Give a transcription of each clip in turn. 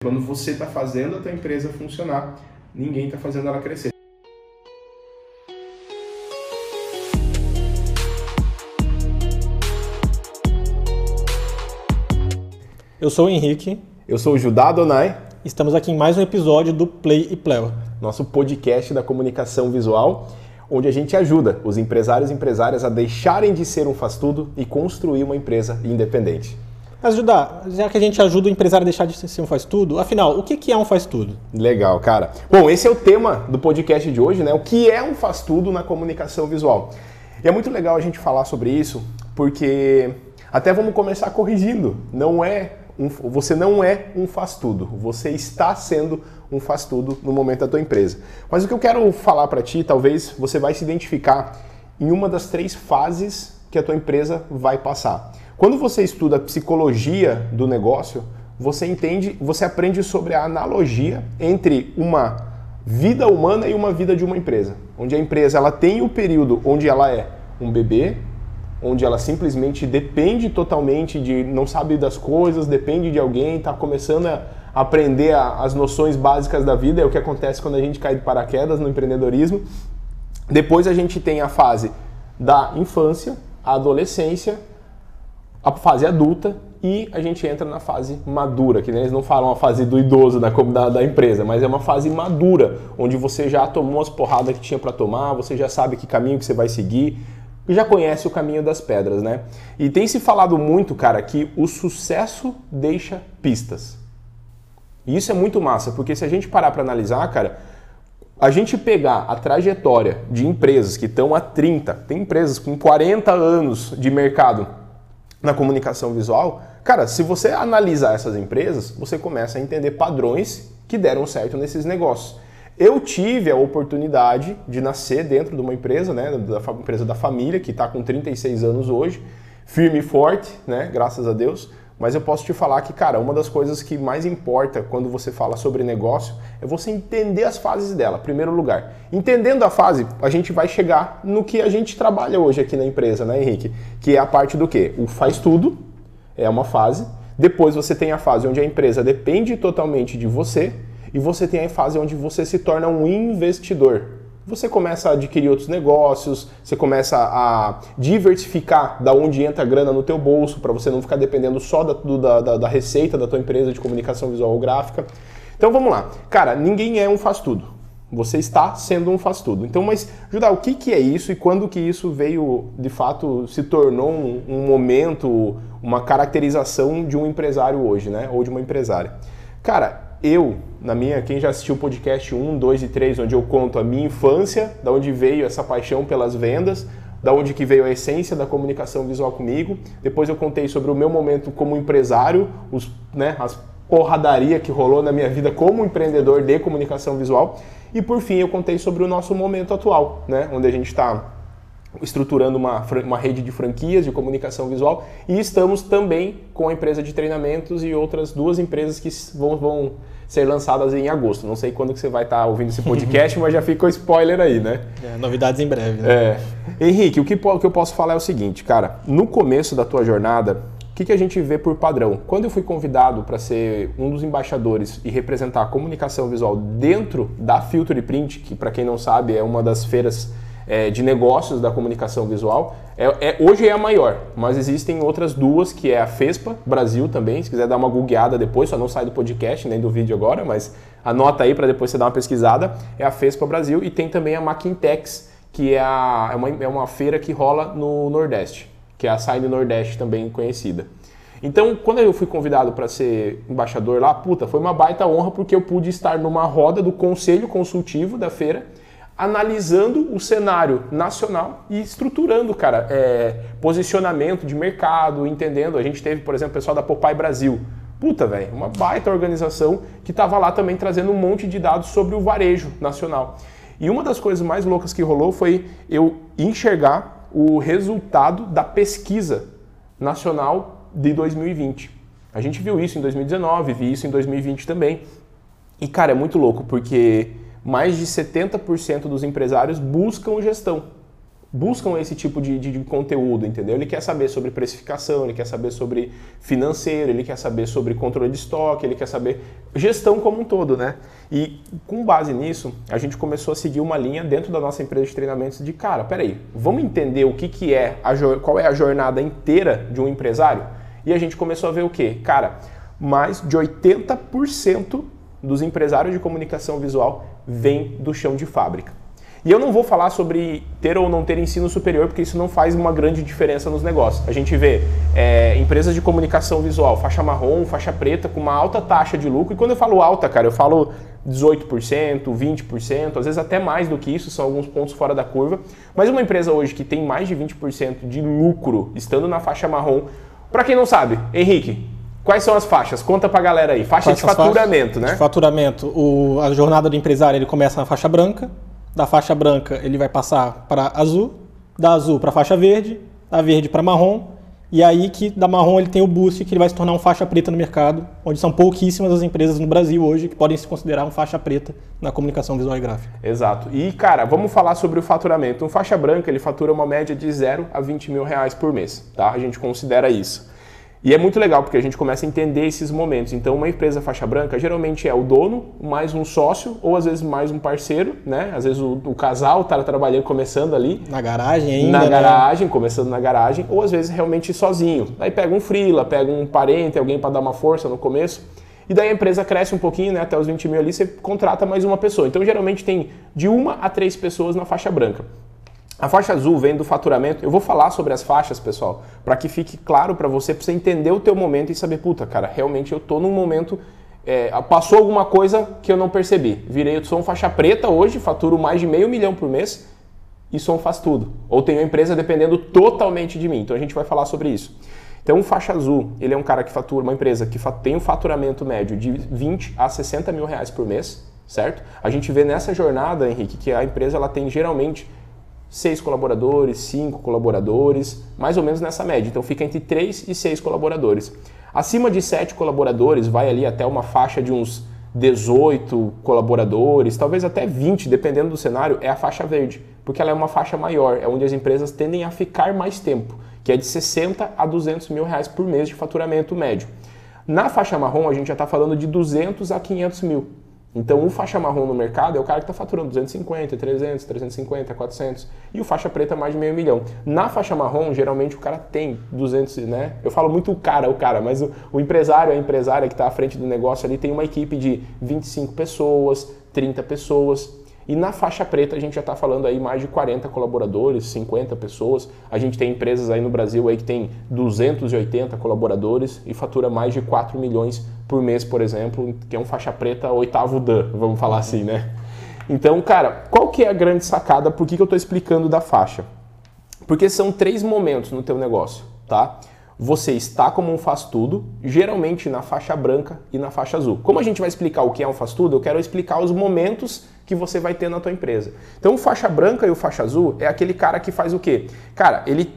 Quando você está fazendo a tua empresa funcionar, ninguém está fazendo ela crescer. Eu sou o Henrique. Eu sou o Judá Donai. Estamos aqui em mais um episódio do Play e Pleo. Nosso podcast da comunicação visual, onde a gente ajuda os empresários e empresárias a deixarem de ser um faz-tudo e construir uma empresa independente. Mas, Judá, já que a gente ajuda o empresário a deixar de ser um faz-tudo, afinal, o que é um faz-tudo? Legal, cara. Bom, esse é o tema do podcast de hoje, né? O que é um faz-tudo na comunicação visual? E é muito legal a gente falar sobre isso, porque até vamos começar corrigindo. Não é um, você não é um faz-tudo, você está sendo um faz-tudo no momento da tua empresa. Mas o que eu quero falar para ti, talvez você vai se identificar em uma das três fases que a tua empresa vai passar. Quando você estuda psicologia do negócio, você entende, você aprende sobre a analogia entre uma vida humana e uma vida de uma empresa, onde a empresa ela tem o período onde ela é um bebê, onde ela simplesmente depende totalmente de não sabe das coisas, depende de alguém, está começando a aprender a, as noções básicas da vida, é o que acontece quando a gente cai de paraquedas no empreendedorismo. Depois a gente tem a fase da infância, a adolescência a fase adulta e a gente entra na fase madura, que eles não falam a fase do idoso da, da, da, empresa, mas é uma fase madura, onde você já tomou as porradas que tinha para tomar, você já sabe que caminho que você vai seguir, já conhece o caminho das pedras, né? E tem se falado muito, cara, que o sucesso deixa pistas. E isso é muito massa, porque se a gente parar para analisar, cara, a gente pegar a trajetória de empresas que estão há 30, tem empresas com 40 anos de mercado, na comunicação visual, cara, se você analisar essas empresas, você começa a entender padrões que deram certo nesses negócios. Eu tive a oportunidade de nascer dentro de uma empresa, né, da empresa da família, que está com 36 anos hoje, firme e forte, né, graças a Deus. Mas eu posso te falar que, cara, uma das coisas que mais importa quando você fala sobre negócio é você entender as fases dela, primeiro lugar. Entendendo a fase, a gente vai chegar no que a gente trabalha hoje aqui na empresa, né, Henrique? Que é a parte do quê? O faz tudo, é uma fase. Depois você tem a fase onde a empresa depende totalmente de você. E você tem a fase onde você se torna um investidor você começa a adquirir outros negócios, você começa a diversificar da onde entra a grana no teu bolso, para você não ficar dependendo só da, da, da, da, receita da tua empresa de comunicação visual ou gráfica. Então vamos lá. Cara, ninguém é um faz-tudo. Você está sendo um faz-tudo. Então, mas, Judá, o que, que é isso e quando que isso veio, de fato, se tornou um, um momento, uma caracterização de um empresário hoje, né? Ou de uma empresária? Cara, eu, na minha, quem já assistiu o podcast 1, 2 e 3, onde eu conto a minha infância, da onde veio essa paixão pelas vendas, da onde que veio a essência da comunicação visual comigo. Depois eu contei sobre o meu momento como empresário, os, né, as porradaria que rolou na minha vida como empreendedor de comunicação visual. E por fim eu contei sobre o nosso momento atual, né, onde a gente está estruturando uma, uma rede de franquias de comunicação visual e estamos também com a empresa de treinamentos e outras duas empresas que vão, vão ser lançadas em agosto. Não sei quando que você vai estar ouvindo esse podcast, mas já fica o spoiler aí, né? É, novidades em breve, né? É. Henrique, o que, o que eu posso falar é o seguinte, cara, no começo da tua jornada, o que, que a gente vê por padrão? Quando eu fui convidado para ser um dos embaixadores e representar a comunicação visual dentro da Filter Print, que para quem não sabe é uma das feiras é, de negócios da comunicação visual. É, é, hoje é a maior, mas existem outras duas, que é a FESPA Brasil também. Se quiser dar uma googleada depois, só não sai do podcast nem do vídeo agora, mas anota aí para depois você dar uma pesquisada. É a FESPA Brasil e tem também a Maquintex, que é, a, é, uma, é uma feira que rola no Nordeste, que é a Sign Nordeste também conhecida. Então, quando eu fui convidado para ser embaixador lá, puta, foi uma baita honra porque eu pude estar numa roda do conselho consultivo da feira analisando o cenário nacional e estruturando, cara, é, posicionamento de mercado, entendendo. A gente teve, por exemplo, o pessoal da Popeye Brasil. Puta, velho, uma baita organização que estava lá também trazendo um monte de dados sobre o varejo nacional. E uma das coisas mais loucas que rolou foi eu enxergar o resultado da pesquisa nacional de 2020. A gente viu isso em 2019, vi isso em 2020 também. E, cara, é muito louco, porque mais de 70% dos empresários buscam gestão. buscam esse tipo de, de, de, conteúdo, entendeu? Ele quer saber sobre precificação, ele quer saber sobre financeiro, ele quer saber sobre controle de estoque, ele quer saber gestão como um todo, né? E com base nisso, a gente começou a seguir uma linha dentro da nossa empresa de treinamentos de cara, peraí, vamos entender o que, que é, a, qual é a jornada inteira de um empresário? E a gente começou a ver o quê? Cara, mais de 80% dos empresários de comunicação visual vem do chão de fábrica. E eu não vou falar sobre ter ou não ter ensino superior, porque isso não faz uma grande diferença nos negócios. A gente vê é, empresas de comunicação visual, faixa marrom, faixa preta, com uma alta taxa de lucro. E quando eu falo alta, cara, eu falo 18%, 20%, às vezes até mais do que isso, são alguns pontos fora da curva. Mas uma empresa hoje que tem mais de 20% de lucro estando na faixa marrom, para quem não sabe, Henrique, Quais são as faixas? Conta pra galera aí. Faixa Quais de faturamento, né? De faturamento. O, a jornada do empresário ele começa na faixa branca, da faixa branca ele vai passar para azul, da azul para faixa verde, da verde para marrom, e aí que da marrom ele tem o boost que ele vai se tornar um faixa preta no mercado, onde são pouquíssimas as empresas no Brasil hoje que podem se considerar um faixa preta na comunicação visual e gráfica. Exato. E cara, vamos falar sobre o faturamento. Um faixa branca ele fatura uma média de 0 a 20 mil reais por mês, tá? A gente considera isso. E é muito legal porque a gente começa a entender esses momentos. Então, uma empresa faixa branca geralmente é o dono, mais um sócio, ou às vezes mais um parceiro, né? Às vezes o, o casal está trabalhando, começando ali. Na garagem ainda. Na né? garagem, começando na garagem, ou às vezes realmente sozinho. Aí pega um freela, pega um parente, alguém para dar uma força no começo. E daí a empresa cresce um pouquinho, né? Até os 20 mil ali, você contrata mais uma pessoa. Então, geralmente tem de uma a três pessoas na faixa branca. A faixa azul vem do faturamento. Eu vou falar sobre as faixas, pessoal, para que fique claro para você, para você entender o teu momento e saber, puta, cara, realmente eu tô num momento é, passou alguma coisa que eu não percebi. Virei, eu sou um faixa preta hoje, faturo mais de meio milhão por mês e sou um faz tudo. Ou tenho uma empresa dependendo totalmente de mim. Então a gente vai falar sobre isso. Então, um faixa azul, ele é um cara que fatura, uma empresa que tem um faturamento médio de 20 a 60 mil reais por mês, certo? A gente vê nessa jornada, Henrique, que a empresa ela tem geralmente seis colaboradores, cinco colaboradores, mais ou menos nessa média. Então fica entre três e seis colaboradores. Acima de sete colaboradores, vai ali até uma faixa de uns 18 colaboradores, talvez até 20, dependendo do cenário, é a faixa verde, porque ela é uma faixa maior, é onde as empresas tendem a ficar mais tempo, que é de 60 a 200 mil reais por mês de faturamento médio. Na faixa marrom, a gente já está falando de 200 a 500 mil. Então, o faixa marrom no mercado é o cara que está faturando 250, 300, 350, 400 e o faixa preta mais de meio milhão. Na faixa marrom, geralmente o cara tem 200, né? Eu falo muito o cara, o cara, mas o, o empresário, a empresária que está à frente do negócio ali tem uma equipe de 25 pessoas, 30 pessoas. E na faixa preta a gente já está falando aí mais de 40 colaboradores, 50 pessoas. A gente tem empresas aí no Brasil aí que tem 280 colaboradores e fatura mais de 4 milhões por mês, por exemplo, que é um faixa preta oitavo dan, vamos falar assim, né? Então, cara, qual que é a grande sacada? Por que, que eu estou explicando da faixa? Porque são três momentos no teu negócio, tá? Você está como um faz-tudo, geralmente na faixa branca e na faixa azul. Como a gente vai explicar o que é um faz-tudo, eu quero explicar os momentos que você vai ter na tua empresa. Então, o faixa branca e o faixa azul é aquele cara que faz o quê? Cara, ele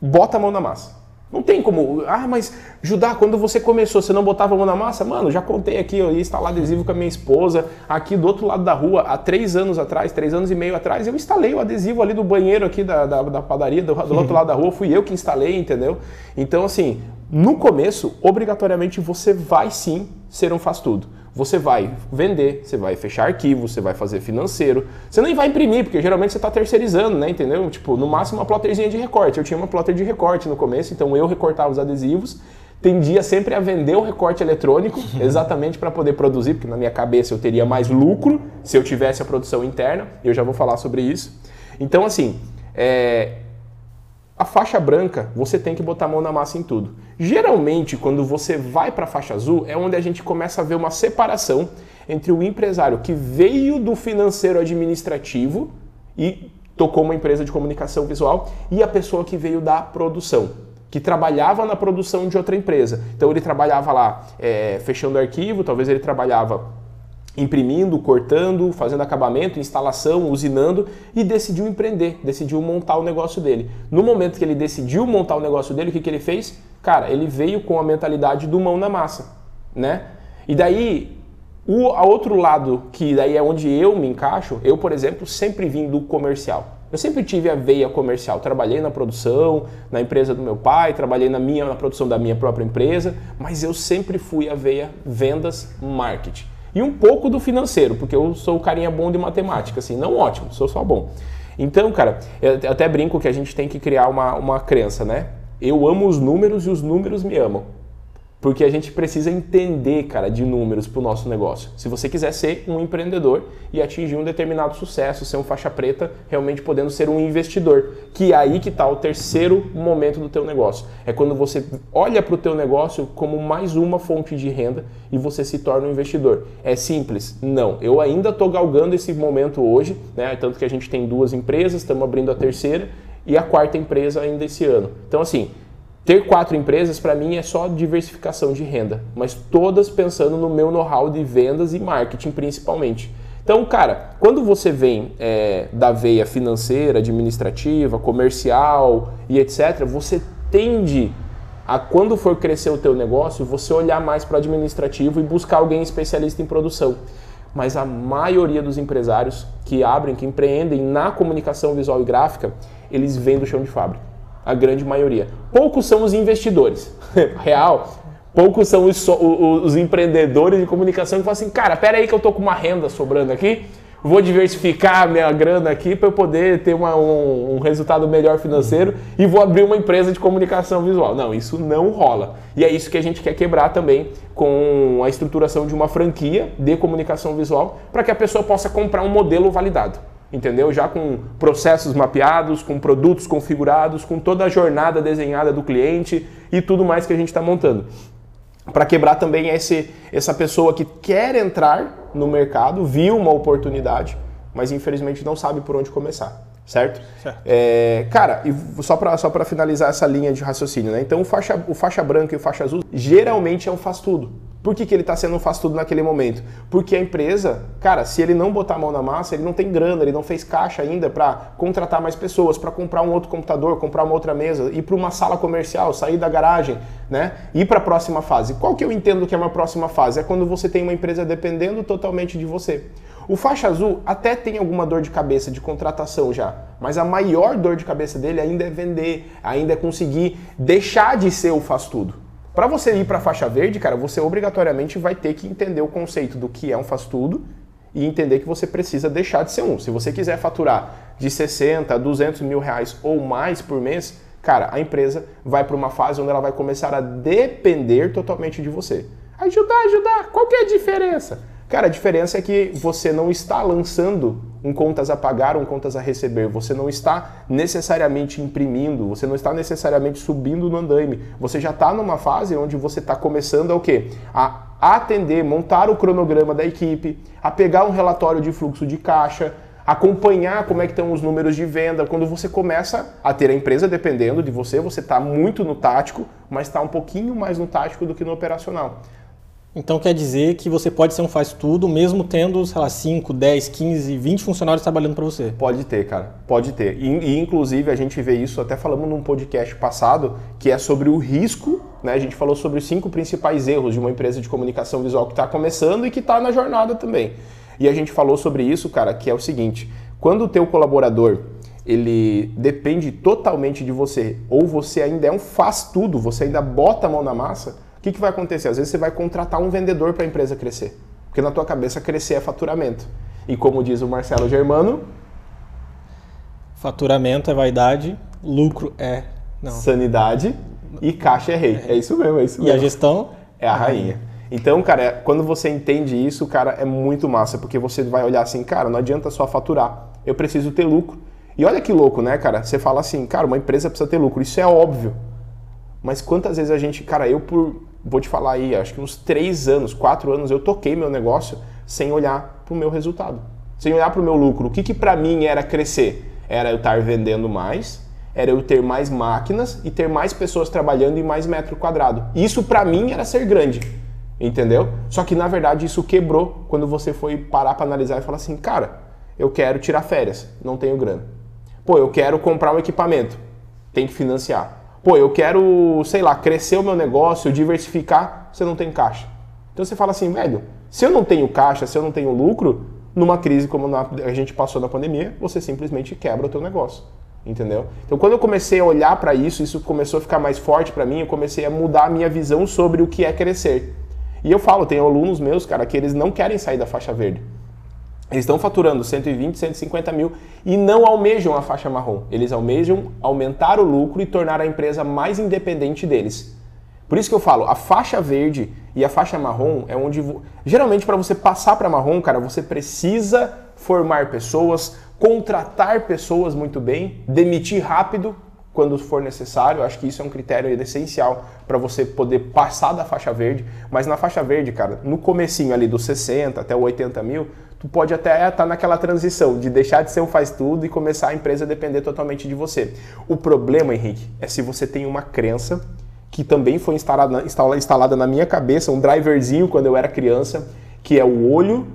bota a mão na massa. Não tem como. Ah, mas Judá, quando você começou, você não botava a mão na massa? Mano, já contei aqui, eu ia instalar adesivo com a minha esposa, aqui do outro lado da rua, há três anos atrás, três anos e meio atrás, eu instalei o adesivo ali do banheiro aqui da, da, da padaria, do, do outro lado da rua, fui eu que instalei, entendeu? Então, assim, no começo, obrigatoriamente você vai sim ser um faz-tudo. Você vai vender, você vai fechar arquivo, você vai fazer financeiro. Você nem vai imprimir, porque geralmente você está terceirizando, né? Entendeu? Tipo, no máximo uma plotterzinha de recorte. Eu tinha uma plotter de recorte no começo, então eu recortava os adesivos. Tendia sempre a vender o recorte eletrônico, exatamente para poder produzir, porque na minha cabeça eu teria mais lucro se eu tivesse a produção interna. Eu já vou falar sobre isso. Então, assim, é, a faixa branca, você tem que botar a mão na massa em tudo. Geralmente, quando você vai para a faixa azul, é onde a gente começa a ver uma separação entre o empresário que veio do financeiro administrativo e tocou uma empresa de comunicação visual e a pessoa que veio da produção, que trabalhava na produção de outra empresa. Então ele trabalhava lá é, fechando arquivo, talvez ele trabalhava imprimindo, cortando, fazendo acabamento, instalação, usinando e decidiu empreender, decidiu montar o negócio dele. No momento que ele decidiu montar o negócio dele, o que, que ele fez? Cara, ele veio com a mentalidade do mão na massa, né? E daí, o a outro lado, que daí é onde eu me encaixo, eu, por exemplo, sempre vim do comercial. Eu sempre tive a veia comercial. Trabalhei na produção, na empresa do meu pai, trabalhei na minha na produção da minha própria empresa, mas eu sempre fui a veia vendas, marketing. E um pouco do financeiro, porque eu sou o carinha bom de matemática, assim, não ótimo, sou só bom. Então, cara, eu até brinco que a gente tem que criar uma, uma crença, né? Eu amo os números e os números me amam. Porque a gente precisa entender, cara, de números para o nosso negócio. Se você quiser ser um empreendedor e atingir um determinado sucesso, ser um faixa preta, realmente podendo ser um investidor, que é aí que está o terceiro momento do teu negócio. É quando você olha para o teu negócio como mais uma fonte de renda e você se torna um investidor. É simples? Não. Eu ainda estou galgando esse momento hoje, né? Tanto que a gente tem duas empresas, estamos abrindo a terceira e a quarta empresa ainda esse ano. Então, assim, ter quatro empresas para mim é só diversificação de renda, mas todas pensando no meu know-how de vendas e marketing principalmente. Então, cara, quando você vem é, da veia financeira, administrativa, comercial e etc., você tende a quando for crescer o teu negócio, você olhar mais para o administrativo e buscar alguém especialista em produção. Mas a maioria dos empresários que abrem, que empreendem na comunicação visual e gráfica, eles vêm do chão de fábrica a grande maioria. Poucos são os investidores, real. Poucos são os, os, empreendedores de comunicação que falam assim, cara, pera aí que eu tô com uma renda sobrando aqui, vou diversificar minha grana aqui para eu poder ter uma, um, um, resultado melhor financeiro e vou abrir uma empresa de comunicação visual. Não, isso não rola. E é isso que a gente quer quebrar também com a estruturação de uma franquia de comunicação visual para que a pessoa possa comprar um modelo validado entendeu? Já com processos mapeados, com produtos configurados, com toda a jornada desenhada do cliente e tudo mais que a gente está montando. Para quebrar também esse, essa pessoa que quer entrar no mercado, viu uma oportunidade, mas infelizmente não sabe por onde começar. Certo? certo. É, cara, e só para só finalizar essa linha de raciocínio, né? Então o faixa, o faixa branca e o faixa azul geralmente é um faz tudo. Por que, que ele está sendo um faz tudo naquele momento? Porque a empresa, cara, se ele não botar a mão na massa, ele não tem grana, ele não fez caixa ainda para contratar mais pessoas, para comprar um outro computador, comprar uma outra mesa, ir para uma sala comercial, sair da garagem, né? Ir para a próxima fase. Qual que eu entendo que é uma próxima fase? É quando você tem uma empresa dependendo totalmente de você. O faixa azul até tem alguma dor de cabeça de contratação já, mas a maior dor de cabeça dele ainda é vender, ainda é conseguir deixar de ser o faz tudo. Para você ir para a faixa verde, cara, você obrigatoriamente vai ter que entender o conceito do que é um faz tudo e entender que você precisa deixar de ser um. Se você quiser faturar de 60 a 200 mil reais ou mais por mês, cara, a empresa vai para uma fase onde ela vai começar a depender totalmente de você. Ajudar, ajudar, qual que é a diferença? Cara, a diferença é que você não está lançando um contas a pagar, um contas a receber. Você não está necessariamente imprimindo, você não está necessariamente subindo no andaime. Você já está numa fase onde você está começando a o quê? A atender, montar o cronograma da equipe, a pegar um relatório de fluxo de caixa, acompanhar como é que estão os números de venda. Quando você começa a ter a empresa dependendo de você, você está muito no tático, mas está um pouquinho mais no tático do que no operacional. Então quer dizer que você pode ser um faz-tudo mesmo tendo, sei lá, 5, 10, 15, 20 funcionários trabalhando para você. Pode ter, cara. Pode ter. E, e, inclusive a gente vê isso, até falamos num podcast passado, que é sobre o risco, né? A gente falou sobre os cinco principais erros de uma empresa de comunicação visual que está começando e que está na jornada também. E a gente falou sobre isso, cara, que é o seguinte, quando o teu colaborador ele depende totalmente de você, ou você ainda é um faz-tudo, você ainda bota a mão na massa, o que, que vai acontecer? Às vezes você vai contratar um vendedor para a empresa crescer. Porque na tua cabeça crescer é faturamento. E como diz o Marcelo Germano, faturamento é vaidade, lucro é não. sanidade e caixa é rei. É, é isso mesmo, é isso mesmo. E a gestão é a rainha. Então, cara, é, quando você entende isso, cara, é muito massa, porque você vai olhar assim, cara, não adianta só faturar, eu preciso ter lucro. E olha que louco, né, cara? Você fala assim, cara, uma empresa precisa ter lucro, isso é óbvio. Mas quantas vezes a gente, cara, eu por vou te falar aí, acho que uns três anos, quatro anos, eu toquei meu negócio sem olhar para o meu resultado, sem olhar para o meu lucro. O que, que para mim era crescer? Era eu estar vendendo mais, era eu ter mais máquinas e ter mais pessoas trabalhando em mais metro quadrado. Isso para mim era ser grande, entendeu? Só que na verdade isso quebrou quando você foi parar para analisar e falar assim, cara, eu quero tirar férias, não tenho grana. Pô, eu quero comprar um equipamento, tem que financiar. Pô, eu quero, sei lá, crescer o meu negócio, diversificar, você não tem caixa. Então você fala assim, velho, se eu não tenho caixa, se eu não tenho lucro, numa crise como a gente passou na pandemia, você simplesmente quebra o teu negócio. Entendeu? Então, quando eu comecei a olhar para isso, isso começou a ficar mais forte para mim, eu comecei a mudar a minha visão sobre o que é crescer. E eu falo, tem alunos meus, cara, que eles não querem sair da faixa verde. Eles estão faturando 120, 150 mil e não almejam a faixa marrom. Eles almejam aumentar o lucro e tornar a empresa mais independente deles. Por isso que eu falo, a faixa verde e a faixa marrom é onde. Geralmente, para você passar para marrom, cara, você precisa formar pessoas, contratar pessoas muito bem, demitir rápido quando for necessário. Acho que isso é um critério essencial para você poder passar da faixa verde. Mas na faixa verde, cara, no comecinho ali dos 60 até 80 mil, tu pode até estar tá naquela transição de deixar de ser um faz tudo e começar a empresa a depender totalmente de você. O problema, Henrique, é se você tem uma crença que também foi instalada, instalada na minha cabeça, um driverzinho quando eu era criança, que é o olho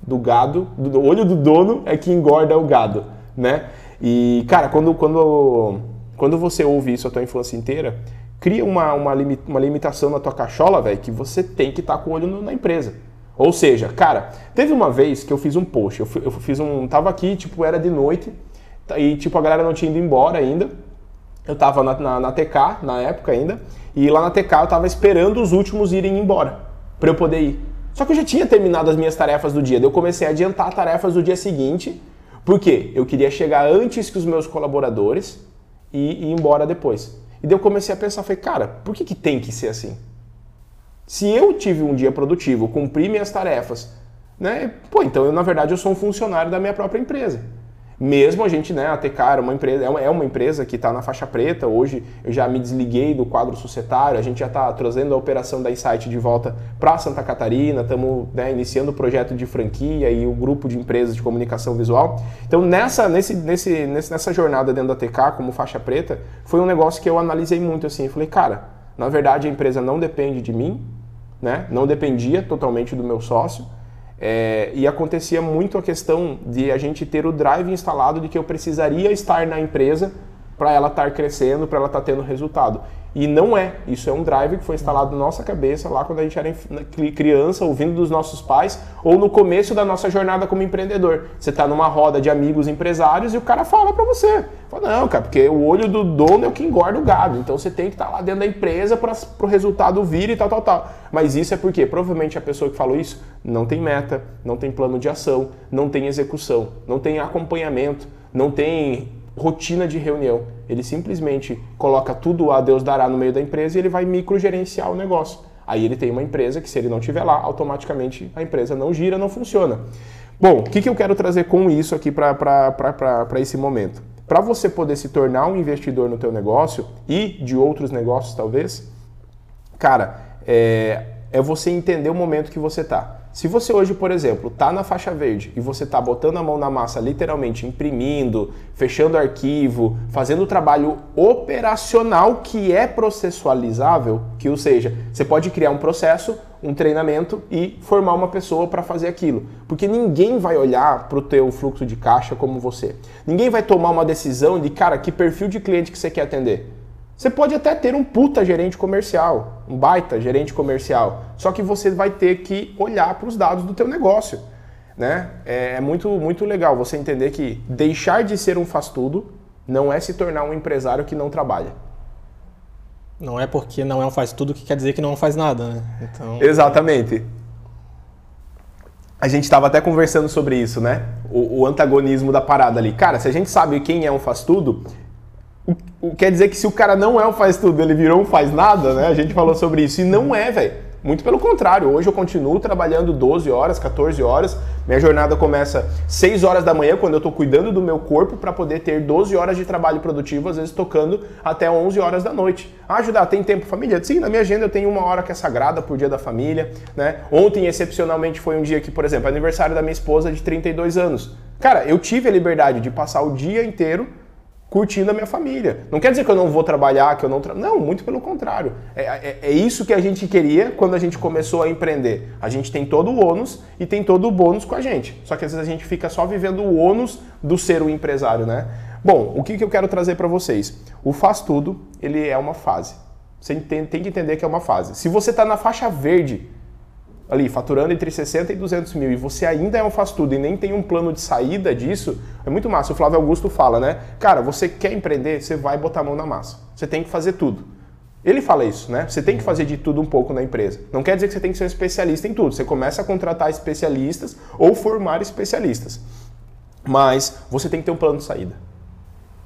do gado, do olho do dono é que engorda o gado, né? E, cara, quando, quando, quando você ouve isso a tua infância inteira, cria uma, uma, limitação na tua cachola, velho, que você tem que estar tá com o olho na empresa. Ou seja, cara, teve uma vez que eu fiz um post, eu, eu fiz um. Tava aqui, tipo, era de noite, e tipo, a galera não tinha ido embora ainda. Eu tava na, na, na TK na época ainda, e lá na TK eu tava esperando os últimos irem embora, para eu poder ir. Só que eu já tinha terminado as minhas tarefas do dia, daí eu comecei a adiantar tarefas do dia seguinte, porque eu queria chegar antes que os meus colaboradores e ir embora depois. E daí eu comecei a pensar, falei, cara, por que, que tem que ser assim? Se eu tive um dia produtivo, cumpri minhas tarefas, né? Pô, então eu, na verdade eu sou um funcionário da minha própria empresa. Mesmo a gente, né, a era uma empresa, é uma empresa que está na faixa preta. Hoje eu já me desliguei do quadro societário, a gente já está trazendo a operação da Insight de volta para Santa Catarina, estamos né, iniciando o projeto de franquia e o grupo de empresas de comunicação visual. Então, nessa, nesse, nesse, nessa jornada dentro da TK, como faixa preta, foi um negócio que eu analisei muito assim. falei, cara, na verdade a empresa não depende de mim, né? não dependia totalmente do meu sócio. É, e acontecia muito a questão de a gente ter o drive instalado de que eu precisaria estar na empresa para ela estar crescendo, para ela estar tendo resultado. E não é. Isso é um drive que foi instalado na nossa cabeça lá quando a gente era criança, ouvindo dos nossos pais, ou no começo da nossa jornada como empreendedor. Você está numa roda de amigos empresários e o cara fala para você. Fala, não, cara, porque o olho do dono é o que engorda o gado. Então você tem que estar tá lá dentro da empresa para o resultado vir e tal, tal, tal. Mas isso é porque provavelmente a pessoa que falou isso não tem meta, não tem plano de ação, não tem execução, não tem acompanhamento, não tem rotina de reunião. Ele simplesmente coloca tudo a Deus dará no meio da empresa e ele vai microgerenciar o negócio. Aí ele tem uma empresa que, se ele não estiver lá, automaticamente a empresa não gira, não funciona. Bom, o que, que eu quero trazer com isso aqui para esse momento? Para você poder se tornar um investidor no teu negócio e de outros negócios talvez, cara, é, é você entender o momento que você está. Se você hoje, por exemplo, está na faixa verde e você está botando a mão na massa, literalmente imprimindo, fechando arquivo, fazendo o trabalho operacional que é processualizável, que ou seja, você pode criar um processo, um treinamento e formar uma pessoa para fazer aquilo, porque ninguém vai olhar para o teu fluxo de caixa como você. Ninguém vai tomar uma decisão de cara que perfil de cliente que você quer atender. Você pode até ter um puta gerente comercial, um baita gerente comercial, só que você vai ter que olhar para os dados do teu negócio. Né? É, é muito, muito legal você entender que deixar de ser um faz-tudo não é se tornar um empresário que não trabalha. Não é porque não é um faz-tudo que quer dizer que não faz nada, né? Então... Exatamente. A gente estava até conversando sobre isso, né? O, o, antagonismo da parada ali. Cara, se a gente sabe quem é um faz-tudo, quer dizer que se o cara não é um faz tudo, ele virou um faz nada, né? A gente falou sobre isso. E não é, velho. Muito pelo contrário, hoje eu continuo trabalhando 12 horas, 14 horas. Minha jornada começa 6 horas da manhã, quando eu estou cuidando do meu corpo, para poder ter 12 horas de trabalho produtivo, às vezes tocando até 11 horas da noite. Ah, ajudar, tem tempo família? Sim, na minha agenda eu tenho uma hora que é sagrada por dia da família. Né? Ontem, excepcionalmente, foi um dia que, por exemplo, aniversário da minha esposa de 32 anos. Cara, eu tive a liberdade de passar o dia inteiro curtindo a minha família. Não quer dizer que eu não vou trabalhar, que eu não tra... Não, muito pelo contrário. É, é, é, isso que a gente queria quando a gente começou a empreender. A gente tem todo o ônus e tem todo o bônus com a gente. Só que às vezes a gente fica só vivendo o ônus do ser o empresário, né? Bom, o que, que eu quero trazer para vocês? O faz tudo, ele é uma fase. Você tem, tem que entender que é uma fase. Se você está na faixa verde, ali faturando entre 60 e 200 mil e você ainda é um faz tudo e nem tem um plano de saída disso, é muito massa. O Flávio Augusto fala, né? Cara, você quer empreender, você vai botar a mão na massa. Você tem que fazer tudo. Ele fala isso, né? Você tem que fazer de tudo um pouco na empresa. Não quer dizer que você tem que ser um especialista em tudo. Você começa a contratar especialistas ou formar especialistas. Mas você tem que ter um plano de saída.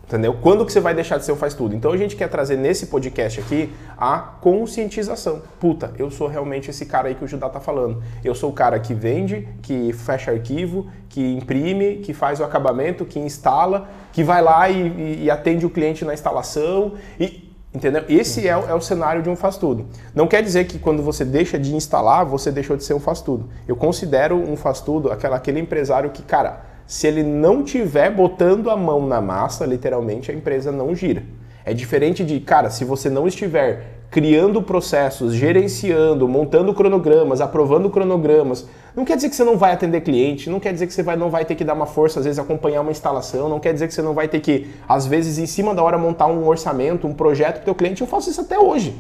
Entendeu? Quando que você vai deixar de ser o faz tudo? Então a gente quer trazer nesse podcast aqui a conscientização. Puta, eu sou realmente esse cara aí que o Judá tá falando. Eu sou o cara que vende, que fecha arquivo, que imprime, que faz o acabamento, que instala, que vai lá e, e, e atende o cliente na instalação. E, Entendeu? Esse é, é, o cenário de um faz tudo. Não quer dizer que quando você deixa de instalar, você deixou de ser um faz tudo. Eu considero um faz tudo aquela, aquele empresário que, cara, se ele não tiver botando a mão na massa, literalmente, a empresa não gira. É diferente de, cara, se você não estiver criando processos, gerenciando, montando cronogramas, aprovando cronogramas, não quer dizer que você não vai atender cliente, não quer dizer que você vai, não vai ter que dar uma força, às vezes acompanhar uma instalação, não quer dizer que você não vai ter que, às vezes, em cima da hora, montar um orçamento, um projeto para o teu cliente. Eu faço isso até hoje.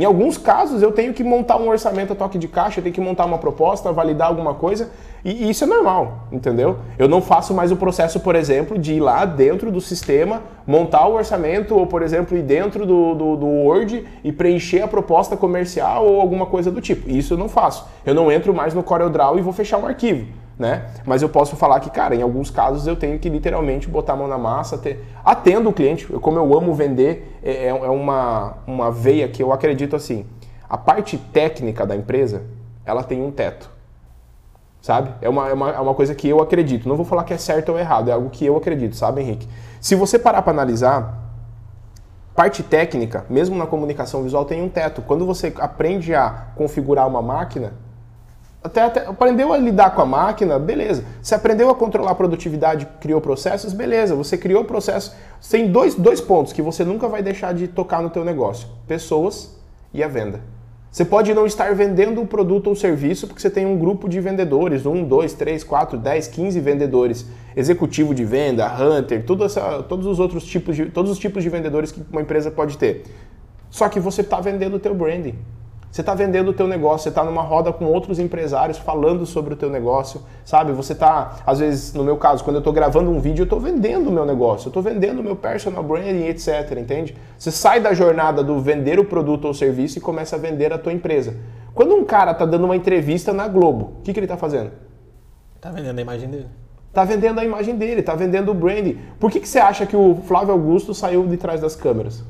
Em alguns casos eu tenho que montar um orçamento a toque de caixa, eu tenho que montar uma proposta, validar alguma coisa, e isso é normal, entendeu? Eu não faço mais o processo, por exemplo, de ir lá dentro do sistema, montar o orçamento, ou, por exemplo, ir dentro do, do, do Word e preencher a proposta comercial ou alguma coisa do tipo. Isso eu não faço. Eu não entro mais no CorelDRAW e vou fechar um arquivo né? Mas eu posso falar que, cara, em alguns casos eu tenho que literalmente botar a mão na massa, ter... atendo o cliente, como eu amo vender, é, é, é uma, uma veia que eu acredito assim, a parte técnica da empresa, ela tem um teto, sabe? É uma, é uma, é uma coisa que eu acredito, não vou falar que é certo ou errado, é algo que eu acredito, sabe, Henrique? Se você parar para analisar, parte técnica, mesmo na comunicação visual, tem um teto. Quando você aprende a configurar uma máquina, até, até, aprendeu a lidar com a máquina, beleza. Você aprendeu a controlar a produtividade, criou processos, beleza. Você criou processos. Tem dois, dois pontos que você nunca vai deixar de tocar no teu negócio: pessoas e a venda. Você pode não estar vendendo um produto ou serviço porque você tem um grupo de vendedores, um, dois, três, quatro, dez, quinze vendedores, executivo de venda, hunter, essa, todos os outros tipos de, todos os tipos de vendedores que uma empresa pode ter. Só que você está vendendo o teu branding. Você está vendendo o teu negócio, você está numa roda com outros empresários falando sobre o teu negócio, sabe? Você está, às vezes, no meu caso, quando eu estou gravando um vídeo, eu estou vendendo o meu negócio, eu estou vendendo o meu personal branding, etc, entende? Você sai da jornada do vender o produto ou serviço e começa a vender a tua empresa. Quando um cara está dando uma entrevista na Globo, o que, que ele está fazendo? Está vendendo a imagem dele. Está vendendo a imagem dele, está vendendo o branding. Por que, que você acha que o Flávio Augusto saiu de trás das câmeras?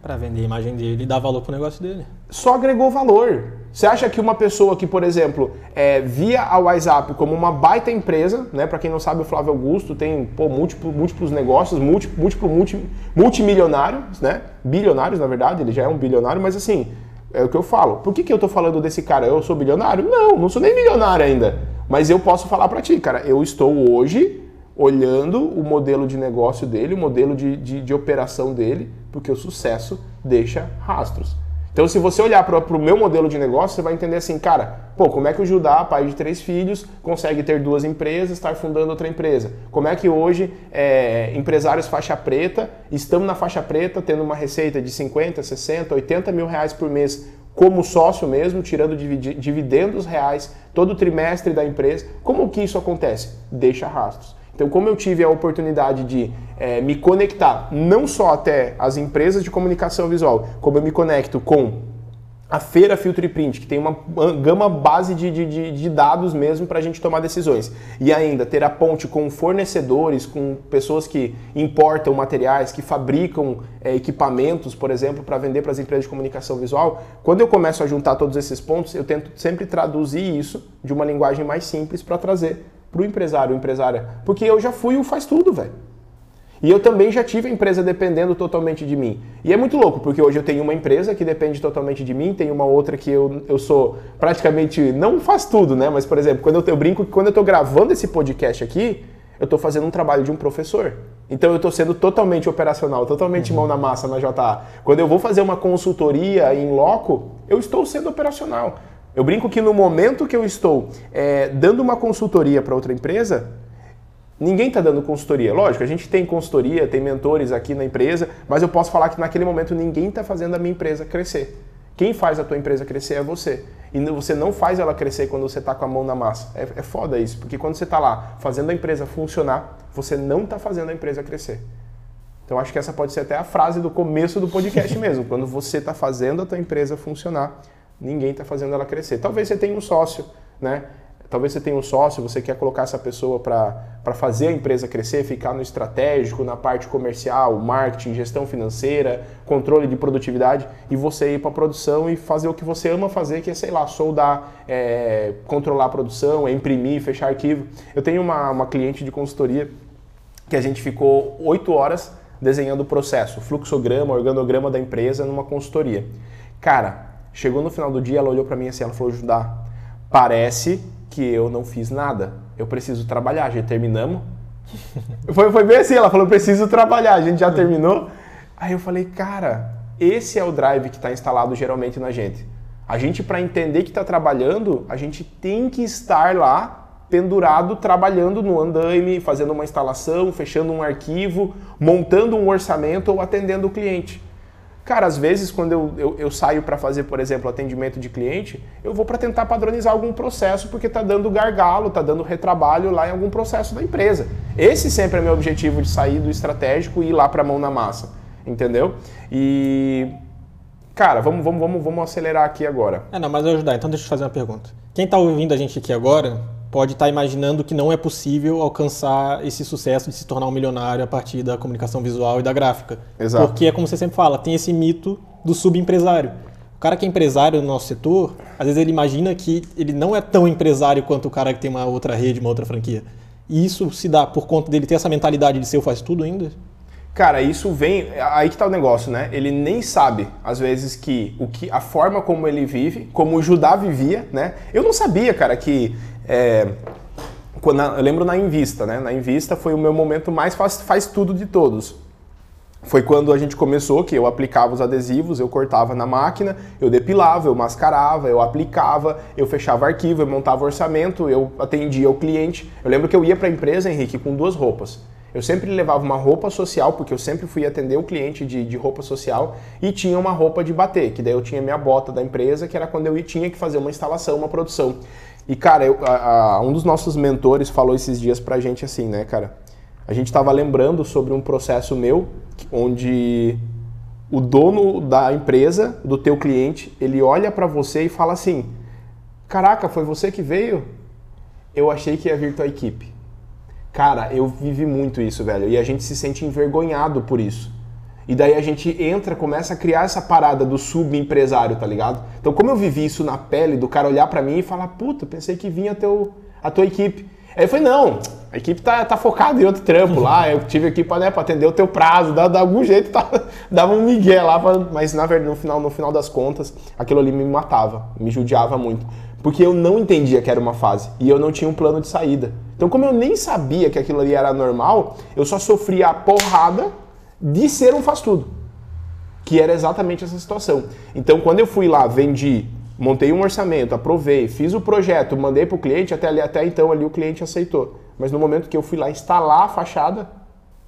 Para vender a imagem dele e dar valor para o negócio dele. Só agregou valor. Você acha que uma pessoa que, por exemplo, é, via a WhatsApp como uma baita empresa, né? Para quem não sabe, o Flávio Augusto tem pô, múltiplo, múltiplos negócios, múltiplo, múltiplo multi, multimilionários, né? Bilionários, na verdade, ele já é um bilionário, mas assim, é o que eu falo. Por que, que eu estou falando desse cara? Eu sou bilionário? Não, não sou nem milionário ainda. Mas eu posso falar para ti, cara, eu estou hoje olhando o modelo de negócio dele, o modelo de, de, de operação dele, porque o sucesso deixa rastros. Então, se você olhar para o meu modelo de negócio, você vai entender assim, cara, pô, como é que o Judá, pai de três filhos, consegue ter duas empresas, estar fundando outra empresa? Como é que hoje é, empresários faixa preta, estamos na faixa preta, tendo uma receita de 50, 60, 80 mil reais por mês como sócio mesmo, tirando dividendos reais todo trimestre da empresa. Como que isso acontece? Deixa rastros. Então, como eu tive a oportunidade de é, me conectar não só até as empresas de comunicação visual, como eu me conecto com a feira Filtro e Print, que tem uma gama base de, de, de dados mesmo para a gente tomar decisões. E ainda ter a ponte com fornecedores, com pessoas que importam materiais, que fabricam é, equipamentos, por exemplo, para vender para as empresas de comunicação visual. Quando eu começo a juntar todos esses pontos, eu tento sempre traduzir isso de uma linguagem mais simples para trazer para o empresário, empresária. Porque eu já fui o faz tudo, velho. E eu também já tive a empresa dependendo totalmente de mim. E é muito louco, porque hoje eu tenho uma empresa que depende totalmente de mim, tem uma outra que eu, eu sou praticamente. Não faz tudo, né? Mas, por exemplo, quando eu, eu brinco que quando eu estou gravando esse podcast aqui, eu estou fazendo um trabalho de um professor. Então eu estou sendo totalmente operacional, totalmente uhum. mão na massa na JA. Quando eu vou fazer uma consultoria em loco, eu estou sendo operacional. Eu brinco que no momento que eu estou é, dando uma consultoria para outra empresa, ninguém está dando consultoria. Lógico, a gente tem consultoria, tem mentores aqui na empresa, mas eu posso falar que naquele momento ninguém está fazendo a minha empresa crescer. Quem faz a tua empresa crescer é você. e você não faz ela crescer quando você está com a mão na massa. É, é foda isso, porque quando você está lá fazendo a empresa funcionar, você não está fazendo a empresa crescer. Então acho que essa pode ser até a frase do começo do podcast mesmo. Quando você está fazendo a tua empresa funcionar, ninguém está fazendo ela crescer. Talvez você tenha um sócio, né? Talvez você tenha um sócio, você quer colocar essa pessoa para fazer a empresa crescer, ficar no estratégico, na parte comercial, marketing, gestão financeira, controle de produtividade, e você ir para a produção e fazer o que você ama fazer, que é, sei lá, soldar, é, controlar a produção, é imprimir, fechar arquivo. Eu tenho uma, uma cliente de consultoria que a gente ficou oito horas desenhando o processo, fluxograma, organograma da empresa numa consultoria. Cara, chegou no final do dia, ela olhou para mim assim, ela falou, Judá, parece que eu não fiz nada. Eu preciso trabalhar, já terminamos. foi, foi bem assim, ela falou, preciso trabalhar, a gente já terminou. Aí eu falei, cara, esse é o drive que está instalado geralmente na gente. A gente, para entender que está trabalhando, a gente tem que estar lá pendurado, trabalhando no andaime, fazendo uma instalação, fechando um arquivo, montando um orçamento ou atendendo o cliente. Cara, às vezes quando eu, eu, eu saio para fazer, por exemplo, atendimento de cliente, eu vou para tentar padronizar algum processo porque está dando gargalo, está dando retrabalho lá em algum processo da empresa. Esse sempre é meu objetivo de sair do estratégico e ir lá para mão na massa, entendeu? E cara, vamos, vamos, vamos, vamos acelerar aqui agora. É, não, mas eu ajudar. Então deixa eu fazer uma pergunta. Quem está ouvindo a gente aqui agora pode estar tá imaginando que não é possível alcançar esse sucesso de se tornar um milionário a partir da comunicação visual e da gráfica. Exato. Porque é como você sempre fala, tem esse mito do subempresário. O cara que é empresário no nosso setor, às vezes ele imagina que ele não é tão empresário quanto o cara que tem uma outra rede, uma outra franquia. E isso se dá por conta dele ter essa mentalidade de ser o faz tudo ainda? Cara, isso vem. Aí que tá o negócio, né? Ele nem sabe, às vezes, que, o que a forma como ele vive, como o Judá vivia, né? Eu não sabia, cara, que é, quando, eu lembro na Invista, né? Na Invista foi o meu momento mais faz, faz tudo de todos. Foi quando a gente começou que eu aplicava os adesivos, eu cortava na máquina, eu depilava, eu mascarava, eu aplicava, eu fechava arquivo, eu montava orçamento, eu atendia o cliente. Eu lembro que eu ia para a empresa, Henrique, com duas roupas. Eu sempre levava uma roupa social, porque eu sempre fui atender o cliente de, de, roupa social, e tinha uma roupa de bater, que daí eu tinha minha bota da empresa, que era quando eu tinha que fazer uma instalação, uma produção. E, cara, eu, a, a, um dos nossos mentores falou esses dias pra gente assim, né, cara? A gente estava lembrando sobre um processo meu, onde o dono da empresa, do teu cliente, ele olha para você e fala assim: Caraca, foi você que veio? Eu achei que ia vir tua equipe. Cara, eu vivi muito isso, velho. E a gente se sente envergonhado por isso. E daí a gente entra, começa a criar essa parada do subempresário, tá ligado? Então, como eu vivi isso na pele, do cara olhar para mim e falar, puta, pensei que vinha teu, a tua equipe. Aí falei, não, a equipe tá, tá focada em outro trampo lá, eu tive aqui pra, né, pra atender o teu prazo, dá algum jeito, tá, dava um migué lá, pra, mas na verdade, no final, no final das contas, aquilo ali me matava, me judiava muito. Porque eu não entendia que era uma fase e eu não tinha um plano de saída. Então, como eu nem sabia que aquilo ali era normal, eu só sofria a porrada de ser um faz-tudo. Que era exatamente essa situação. Então, quando eu fui lá, vendi, montei um orçamento, aprovei, fiz o projeto, mandei para o cliente, até, ali, até então ali o cliente aceitou. Mas no momento que eu fui lá instalar a fachada,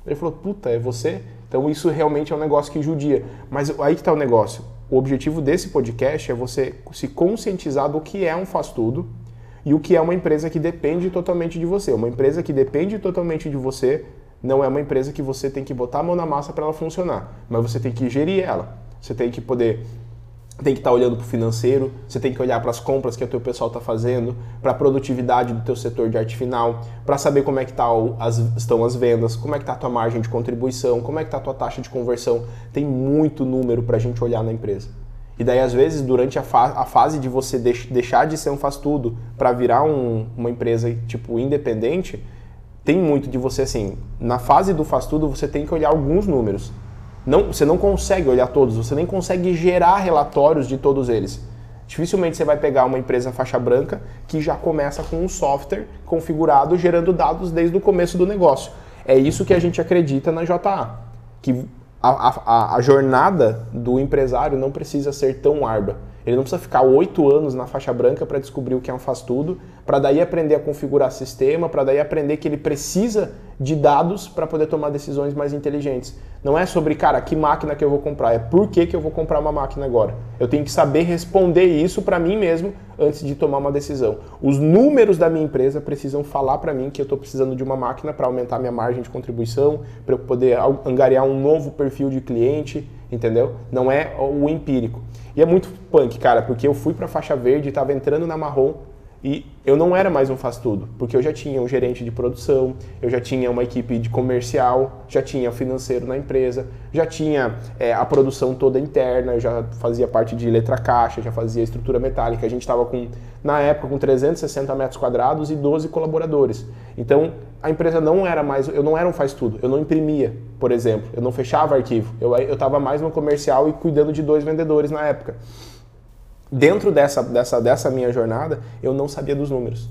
ele falou, puta, é você? Então isso realmente é um negócio que judia. Mas aí que está o negócio. O objetivo desse podcast é você se conscientizar do que é um faz-tudo e o que é uma empresa que depende totalmente de você. Uma empresa que depende totalmente de você não é uma empresa que você tem que botar a mão na massa para ela funcionar, mas você tem que gerir ela. Você tem que poder tem que estar tá olhando para o financeiro, você tem que olhar para as compras que o teu pessoal está fazendo, para a produtividade do teu setor de arte final, para saber como é que tá as, estão as vendas, como é que está a tua margem de contribuição, como é que está a tua taxa de conversão. Tem muito número para a gente olhar na empresa. E daí, às vezes, durante a, fa a fase de você deix deixar de ser um faz-tudo para virar um, uma empresa tipo independente, tem muito de você assim, na fase do faz tudo você tem que olhar alguns números. Não, você não consegue olhar todos, você nem consegue gerar relatórios de todos eles. Dificilmente você vai pegar uma empresa faixa branca que já começa com um software configurado gerando dados desde o começo do negócio. É isso que a gente acredita na JA, que a, a, a jornada do empresário não precisa ser tão árdua. Ele não precisa ficar oito anos na faixa branca para descobrir o que é um faz tudo, para daí aprender a configurar sistema, para daí aprender que ele precisa de dados para poder tomar decisões mais inteligentes. Não é sobre, cara, que máquina que eu vou comprar, é por que, que eu vou comprar uma máquina agora. Eu tenho que saber responder isso para mim mesmo antes de tomar uma decisão. Os números da minha empresa precisam falar para mim que eu estou precisando de uma máquina para aumentar minha margem de contribuição, para eu poder angariar um novo perfil de cliente, entendeu? Não é o empírico. E é muito punk, cara, porque eu fui para faixa verde, estava entrando na marrom e eu não era mais um faz tudo, porque eu já tinha um gerente de produção, eu já tinha uma equipe de comercial, já tinha financeiro na empresa, já tinha é, a produção toda interna, eu já fazia parte de letra caixa, já fazia estrutura metálica. A gente estava com, na época, com 360 metros quadrados e 12 colaboradores. Então a empresa não era mais, eu não era um faz tudo, eu não imprimia, por exemplo, eu não fechava arquivo, eu estava mais no comercial e cuidando de dois vendedores na época dentro dessa, dessa, dessa minha jornada, eu não sabia dos números.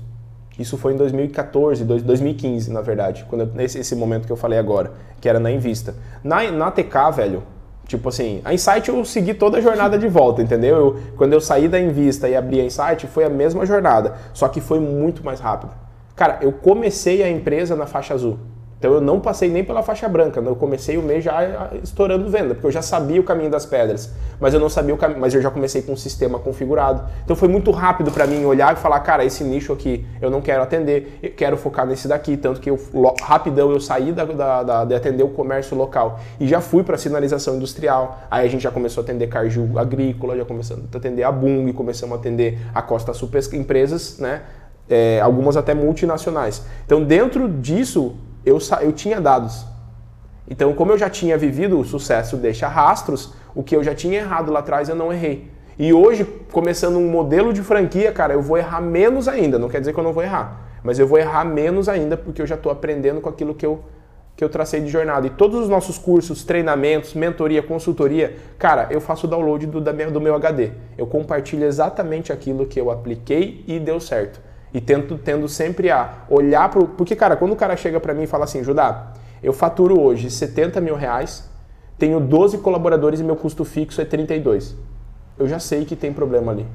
Isso foi em 2014, 2015, na verdade, quando eu, nesse esse momento que eu falei agora, que era na Invista. Na, na TK, velho, tipo assim, a Insight eu segui toda a jornada de volta, entendeu? Eu, quando eu saí da Invista e abri a Insight, foi a mesma jornada, só que foi muito mais rápido. Cara, eu comecei a empresa na faixa azul. Então eu não passei nem pela faixa branca, eu comecei o mês já estourando venda, porque eu já sabia o caminho das pedras, mas eu não sabia o caminho, mas eu já comecei com um sistema configurado. Então foi muito rápido para mim olhar e falar, cara, esse nicho aqui eu não quero atender, eu quero focar nesse daqui, tanto que eu rapidão eu saí da, da, da de atender o comércio local e já fui para sinalização industrial. Aí a gente já começou a atender Cargill agrícola, já começamos a atender a Bung, começamos a atender a Costa Super empresas, né? É, algumas até multinacionais. Então dentro disso eu, eu tinha dados. Então, como eu já tinha vivido o sucesso deixa rastros, o que eu já tinha errado lá atrás eu não errei. E hoje, começando um modelo de franquia, cara, eu vou errar menos ainda. Não quer dizer que eu não vou errar, mas eu vou errar menos ainda porque eu já estou aprendendo com aquilo que eu, que eu tracei de jornada. E todos os nossos cursos, treinamentos, mentoria, consultoria, cara, eu faço download do, da minha, do meu HD. Eu compartilho exatamente aquilo que eu apliquei e deu certo. E tendo sempre a olhar para Porque, cara, quando o cara chega para mim e fala assim, Judá, eu faturo hoje 70 mil reais, tenho 12 colaboradores e meu custo fixo é 32. Eu já sei que tem problema ali.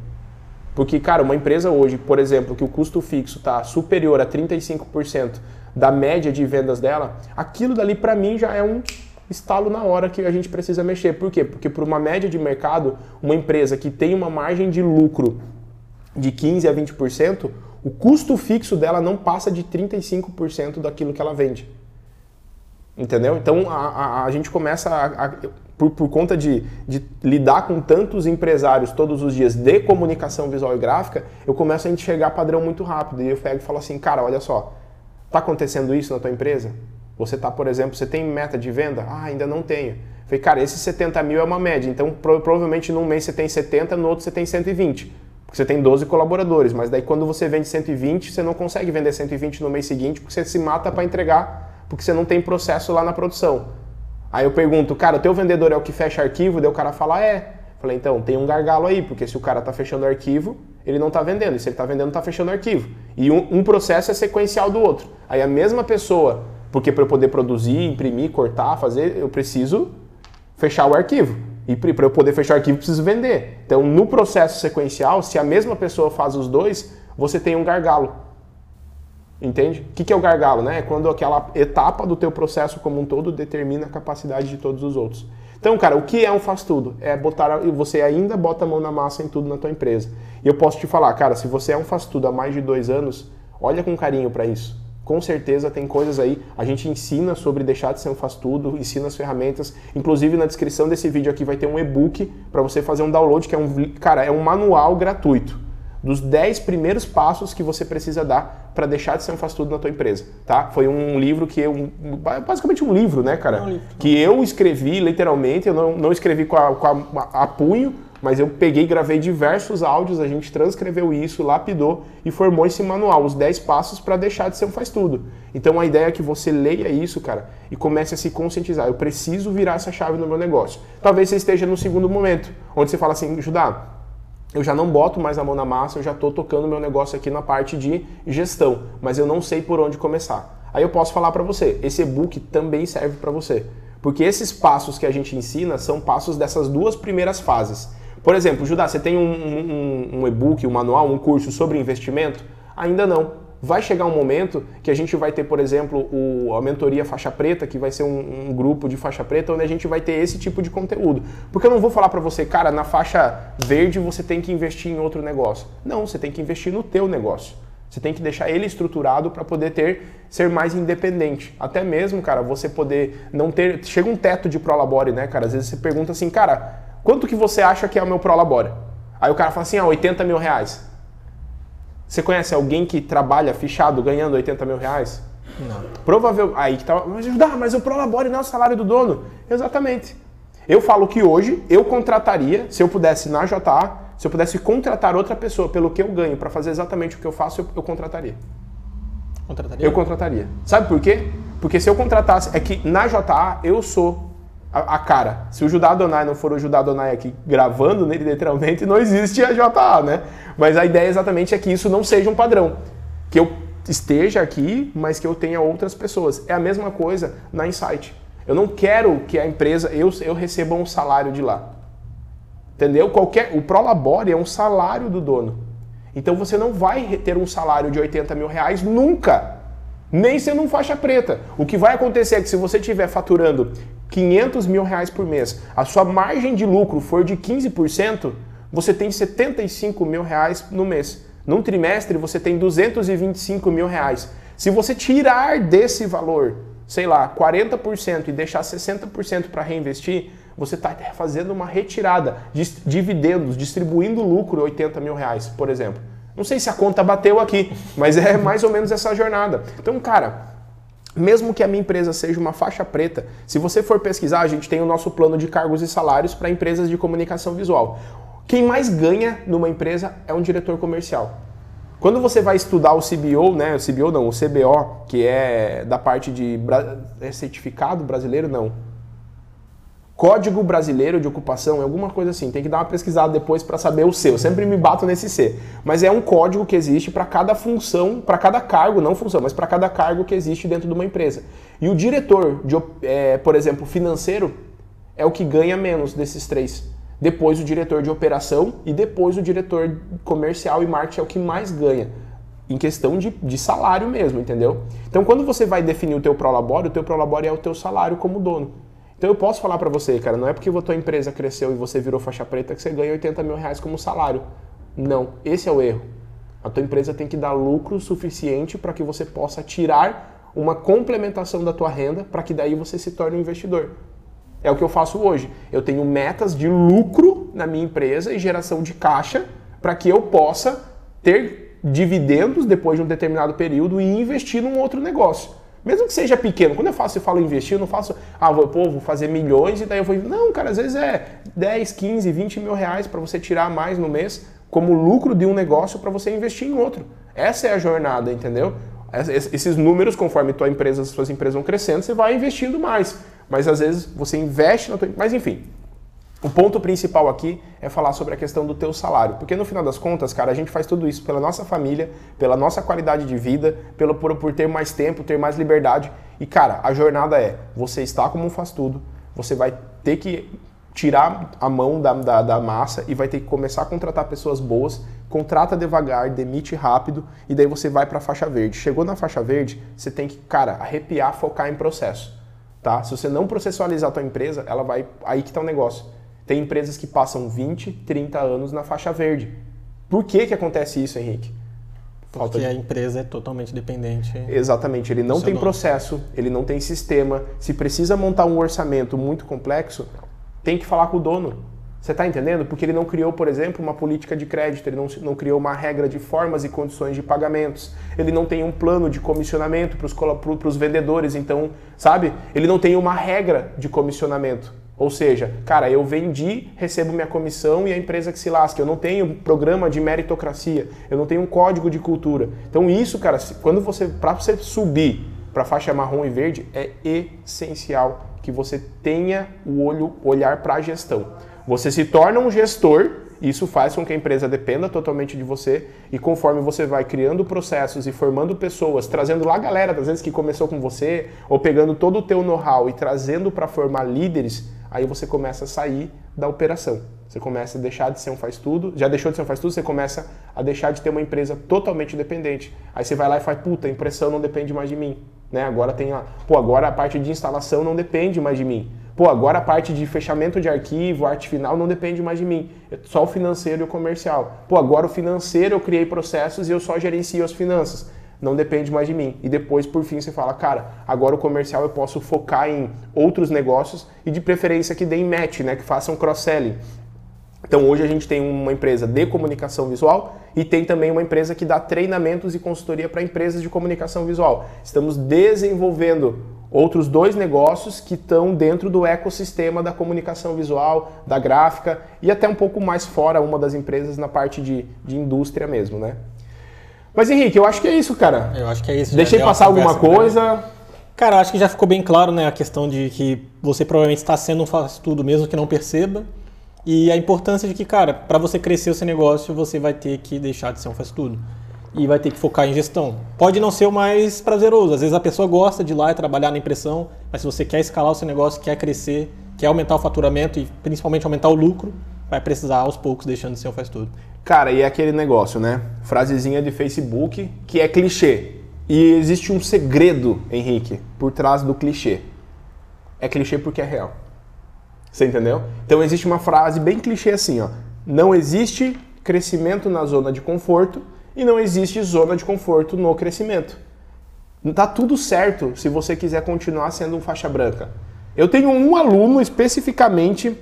Porque, cara, uma empresa hoje, por exemplo, que o custo fixo está superior a 35% da média de vendas dela, aquilo dali para mim já é um estalo na hora que a gente precisa mexer. Por quê? Porque por uma média de mercado, uma empresa que tem uma margem de lucro de 15 a 20%, o custo fixo dela não passa de 35% daquilo que ela vende. Entendeu? Então a, a, a gente começa a, a por, por, conta de, de, lidar com tantos empresários todos os dias de comunicação visual e gráfica, eu começo a enxergar padrão muito rápido. E eu pego e falo assim, cara, olha só, tá acontecendo isso na tua empresa? Você tá, por exemplo, você tem meta de venda? Ah, ainda não tenho. falei, cara, esse 70 mil é uma média, então pro, provavelmente num mês você tem 70, no outro você tem 120. Você tem 12 colaboradores, mas daí quando você vende 120, você não consegue vender 120 no mês seguinte porque você se mata para entregar, porque você não tem processo lá na produção. Aí eu pergunto, cara, o teu vendedor é o que fecha arquivo? Daí o cara fala, é. Falei, então, tem um gargalo aí, porque se o cara está fechando arquivo, ele não está vendendo. E se ele está vendendo, está fechando arquivo. E um, um, processo é sequencial do outro. Aí a mesma pessoa, porque para eu poder produzir, imprimir, cortar, fazer, eu preciso fechar o arquivo. E para eu poder fechar o arquivo, preciso vender. Então, no processo sequencial, se a mesma pessoa faz os dois, você tem um gargalo. Entende? O que, é o gargalo? Né? É quando aquela etapa do teu processo como um todo determina a capacidade de todos os outros. Então, cara, o que é um faz tudo? É botar você ainda bota a mão na massa em tudo na tua empresa. E eu posso te falar, cara, se você é um faz tudo há mais de dois anos, olha com carinho para isso com certeza tem coisas aí. A gente ensina sobre deixar de ser um faz tudo, ensina as ferramentas. Inclusive na descrição desse vídeo aqui vai ter um e-book para você fazer um download, que é um, cara, é um manual gratuito dos 10 primeiros passos que você precisa dar para deixar de ser um faz tudo na tua empresa, tá? Foi um livro que eu basicamente um livro, né, cara? É um livro. Que eu escrevi literalmente, eu não, não escrevi com a, com a, a punho, mas eu peguei, gravei diversos áudios, a gente transcreveu isso, lapidou e formou esse manual, os 10 passos para deixar de ser um faz tudo. Então a ideia é que você leia isso, cara, e comece a se conscientizar. Eu preciso virar essa chave no meu negócio. Talvez você esteja no segundo momento, onde você fala assim, Judá, eu já não boto mais a mão na massa, eu já estou tocando meu negócio aqui na parte de gestão, mas eu não sei por onde começar. Aí eu posso falar para você, esse e-book também serve para você. Porque esses passos que a gente ensina são passos dessas duas primeiras fases. Por exemplo, Judá, você tem um, um, um e-book, um manual, um curso sobre investimento? Ainda não. Vai chegar um momento que a gente vai ter, por exemplo, o, a mentoria faixa preta, que vai ser um, um, grupo de faixa preta, onde a gente vai ter esse tipo de conteúdo. Porque eu não vou falar para você, cara, na faixa verde você tem que investir em outro negócio. Não, você tem que investir no teu negócio. Você tem que deixar ele estruturado para poder ter ser mais independente. Até mesmo, cara, você poder não ter. Chega um teto de Prolabore, né, cara? Às vezes você pergunta assim, cara, quanto que você acha que é o meu Prolabore? Aí o cara fala assim, ah, 80 mil reais. Você conhece alguém que trabalha fichado ganhando 80 mil reais? Não. Provável. Aí que tá. Mas, ah, mas o Prolabore não é o salário do dono. Exatamente. Eu falo que hoje eu contrataria, se eu pudesse na JA, se eu pudesse contratar outra pessoa pelo que eu ganho para fazer exatamente o que eu faço, eu, eu contrataria. Contrataria? Eu contrataria. Sabe por quê? Porque se eu contratasse, é que na JA eu sou a, a cara. Se o Judá Adonai não for o Judá Adonai aqui gravando nele, literalmente, não existe a JA, né? Mas a ideia exatamente é que isso não seja um padrão. Que eu esteja aqui, mas que eu tenha outras pessoas. É a mesma coisa na Insight. Eu não quero que a empresa, eu, eu receba um salário de lá. Entendeu? Qualquer, o Prolabore é um salário do dono. Então você não vai ter um salário de 80 mil reais nunca. Nem sendo um faixa preta. O que vai acontecer é que se você estiver faturando 500 mil reais por mês, a sua margem de lucro for de 15%, você tem 75 mil reais no mês. Num trimestre você tem 225 mil reais. Se você tirar desse valor, sei lá, 40% e deixar 60% para reinvestir, você está fazendo uma retirada, de dividendos, distribuindo lucro 80 mil reais, por exemplo. Não sei se a conta bateu aqui, mas é mais ou menos essa jornada. Então, cara, mesmo que a minha empresa seja uma faixa preta, se você for pesquisar, a gente tem o nosso plano de cargos e salários para empresas de comunicação visual. Quem mais ganha numa empresa é um diretor comercial. Quando você vai estudar o CBO, né, o CBO não, o CBO, que é da parte de é certificado brasileiro, não, Código Brasileiro de Ocupação, é alguma coisa assim. Tem que dar uma pesquisada depois para saber o seu. Eu sempre me bato nesse C. Mas é um código que existe para cada função, para cada cargo, não função, mas para cada cargo que existe dentro de uma empresa. E o diretor, de, é, por exemplo, financeiro, é o que ganha menos desses três. Depois o diretor de operação e depois o diretor comercial e marketing é o que mais ganha. Em questão de, de salário mesmo, entendeu? Então quando você vai definir o teu prolabore, o teu prolabore é o teu salário como dono. Então eu posso falar para você, cara, não é porque a tua empresa cresceu e você virou faixa preta que você ganha 80 mil reais como salário. Não, esse é o erro. A tua empresa tem que dar lucro suficiente para que você possa tirar uma complementação da tua renda para que daí você se torne um investidor. É o que eu faço hoje. Eu tenho metas de lucro na minha empresa e geração de caixa para que eu possa ter dividendos depois de um determinado período e investir num outro negócio. Mesmo que seja pequeno, quando eu faço, eu falo investir, eu não faço, ah, vou, pô, vou fazer milhões e daí eu vou. Não, cara, às vezes é 10, 15, 20 mil reais para você tirar mais no mês como lucro de um negócio para você investir em outro. Essa é a jornada, entendeu? Esses números, conforme tua empresa, suas empresas vão crescendo, você vai investindo mais. Mas às vezes você investe na tua. Mas enfim, o ponto principal aqui é falar sobre a questão do teu salário, porque no final das contas, cara, a gente faz tudo isso pela nossa família, pela nossa qualidade de vida, pelo por, por ter mais tempo, ter mais liberdade. E cara, a jornada é: você está como um faz tudo, você vai ter que tirar a mão da, da, da, massa e vai ter que começar a contratar pessoas boas, contrata devagar, demite rápido e daí você vai para a faixa verde. Chegou na faixa verde, você tem que, cara, arrepiar, focar em processo, tá? Se você não processualizar a tua empresa, ela vai aí que tá o negócio. Tem empresas que passam 20, 30 anos na faixa verde. Por que, que acontece isso, Henrique? Falta Porque de... a empresa é totalmente dependente. Exatamente, ele não tem processo, ele não tem sistema. Se precisa montar um orçamento muito complexo, tem que falar com o dono. Você está entendendo? Porque ele não criou, por exemplo, uma política de crédito, ele não, não criou uma regra de formas e condições de pagamentos, ele não tem um plano de comissionamento para os vendedores, então, sabe? Ele não tem uma regra de comissionamento. Ou seja, cara, eu vendi, recebo minha comissão e a empresa que se lasca. Eu não tenho programa de meritocracia, eu não tenho um código de cultura. Então isso, cara, quando você para você subir para faixa marrom e verde é essencial que você tenha o olho olhar para a gestão. Você se torna um gestor, isso faz com que a empresa dependa totalmente de você e conforme você vai criando processos e formando pessoas, trazendo lá a galera, às vezes que começou com você, ou pegando todo o teu know-how e trazendo para formar líderes, aí você começa a sair da operação. Você começa a deixar de ser um faz tudo, já deixou de ser um faz tudo, você começa a deixar de ter uma empresa totalmente dependente. Aí você vai lá e faz, puta, a impressão não depende mais de mim, né? Agora tem a, pô, agora a parte de instalação não depende mais de mim. Pô, agora a parte de fechamento de arquivo, arte final não depende mais de mim. É só o financeiro e o comercial. Pô, agora o financeiro eu criei processos e eu só gerencio as finanças não depende mais de mim. E depois, por fim, você fala, cara, agora o comercial eu posso focar em outros negócios e de preferência que deem match, né, que façam cross-selling. Então hoje a gente tem uma empresa de comunicação visual e tem também uma empresa que dá treinamentos e consultoria para empresas de comunicação visual. Estamos desenvolvendo outros dois negócios que estão dentro do ecossistema da comunicação visual, da gráfica e até um pouco mais fora uma das empresas na parte de, de indústria mesmo, né? Mas Henrique, eu acho que é isso, cara. Eu acho que é isso. Deixei passar alguma coisa. Cara, acho que já ficou bem claro, né, a questão de que você provavelmente está sendo um faz tudo mesmo que não perceba. E a importância de que, cara, para você crescer o seu negócio, você vai ter que deixar de ser um faz tudo. E vai ter que focar em gestão. Pode não ser o mais prazeroso. Às vezes a pessoa gosta de ir lá e trabalhar na impressão, mas se você quer escalar o seu negócio, quer crescer, quer aumentar o faturamento e principalmente aumentar o lucro, vai precisar aos poucos deixando de ser um faz tudo. Cara, e é aquele negócio, né? Frasezinha de Facebook que é clichê. E existe um segredo, Henrique, por trás do clichê. É clichê porque é real. Você entendeu? Então existe uma frase bem clichê assim, ó. Não existe crescimento na zona de conforto e não existe zona de conforto no crescimento. Tá tudo certo se você quiser continuar sendo um faixa branca. Eu tenho um aluno especificamente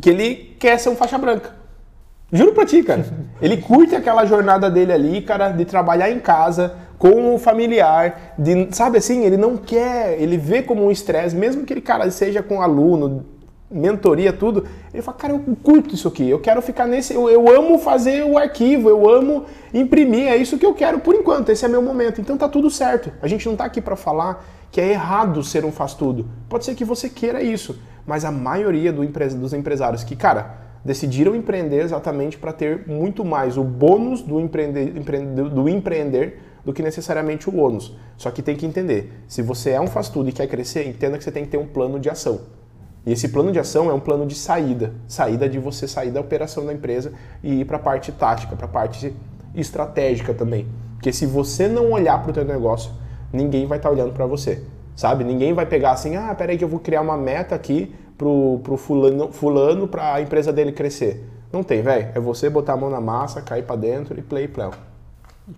que ele quer ser um faixa branca. Juro pra ti, cara. Ele curte aquela jornada dele ali, cara, de trabalhar em casa, com o familiar, de, sabe assim, ele não quer, ele vê como um estresse, mesmo que ele, cara, seja com aluno, mentoria, tudo, ele fala, cara, eu curto isso aqui, eu quero ficar nesse, eu, eu amo fazer o arquivo, eu amo imprimir, é isso que eu quero por enquanto, esse é meu momento, então tá tudo certo. A gente não tá aqui para falar que é errado ser um faz tudo. Pode ser que você queira isso, mas a maioria do empre dos empresários que, cara, decidiram empreender exatamente para ter muito mais o bônus do empreender, do empreender do que necessariamente o ônus. Só que tem que entender, se você é um faz tudo e quer crescer, entenda que você tem que ter um plano de ação. E esse plano de ação é um plano de saída, saída de você sair da operação da empresa e ir para a parte tática, para a parte estratégica também. Porque se você não olhar para o teu negócio, ninguém vai estar tá olhando para você, sabe? Ninguém vai pegar assim, ah, peraí que eu vou criar uma meta aqui pro, pro fulano, fulano para a empresa dele crescer. Não tem, velho. É você botar a mão na massa, cair para dentro e play play.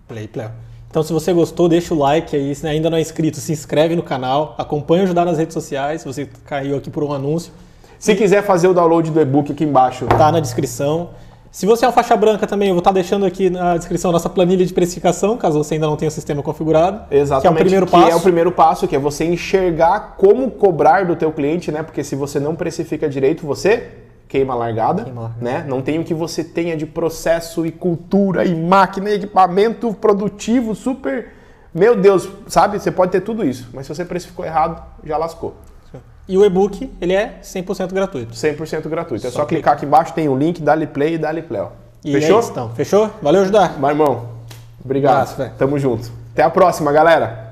Play play. Então, se você gostou, deixa o like aí. Se ainda não é inscrito, se inscreve no canal, acompanha o Ajudar nas redes sociais. Se você caiu aqui por um anúncio. Se quiser fazer o download do e-book aqui embaixo, tá na descrição. Se você é uma faixa branca também, eu vou estar deixando aqui na descrição a nossa planilha de precificação, caso você ainda não tenha o sistema configurado. Exatamente. Que é o primeiro passo. Que é o primeiro passo, que é você enxergar como cobrar do teu cliente, né? Porque se você não precifica direito, você queima a largada, queima largada. né? Não tem o que você tenha de processo e cultura e máquina e equipamento produtivo super... Meu Deus, sabe? Você pode ter tudo isso, mas se você precificou errado, já lascou. E o e-book, ele é 100% gratuito. 100% gratuito. É só, só clicar aqui embaixo, tem o um link, dá-lhe play e dá-lhe play. E Fechou? É isso, então. Fechou? Valeu, ajudar. Mas, irmão, obrigado. Tamo junto. Até a próxima, galera.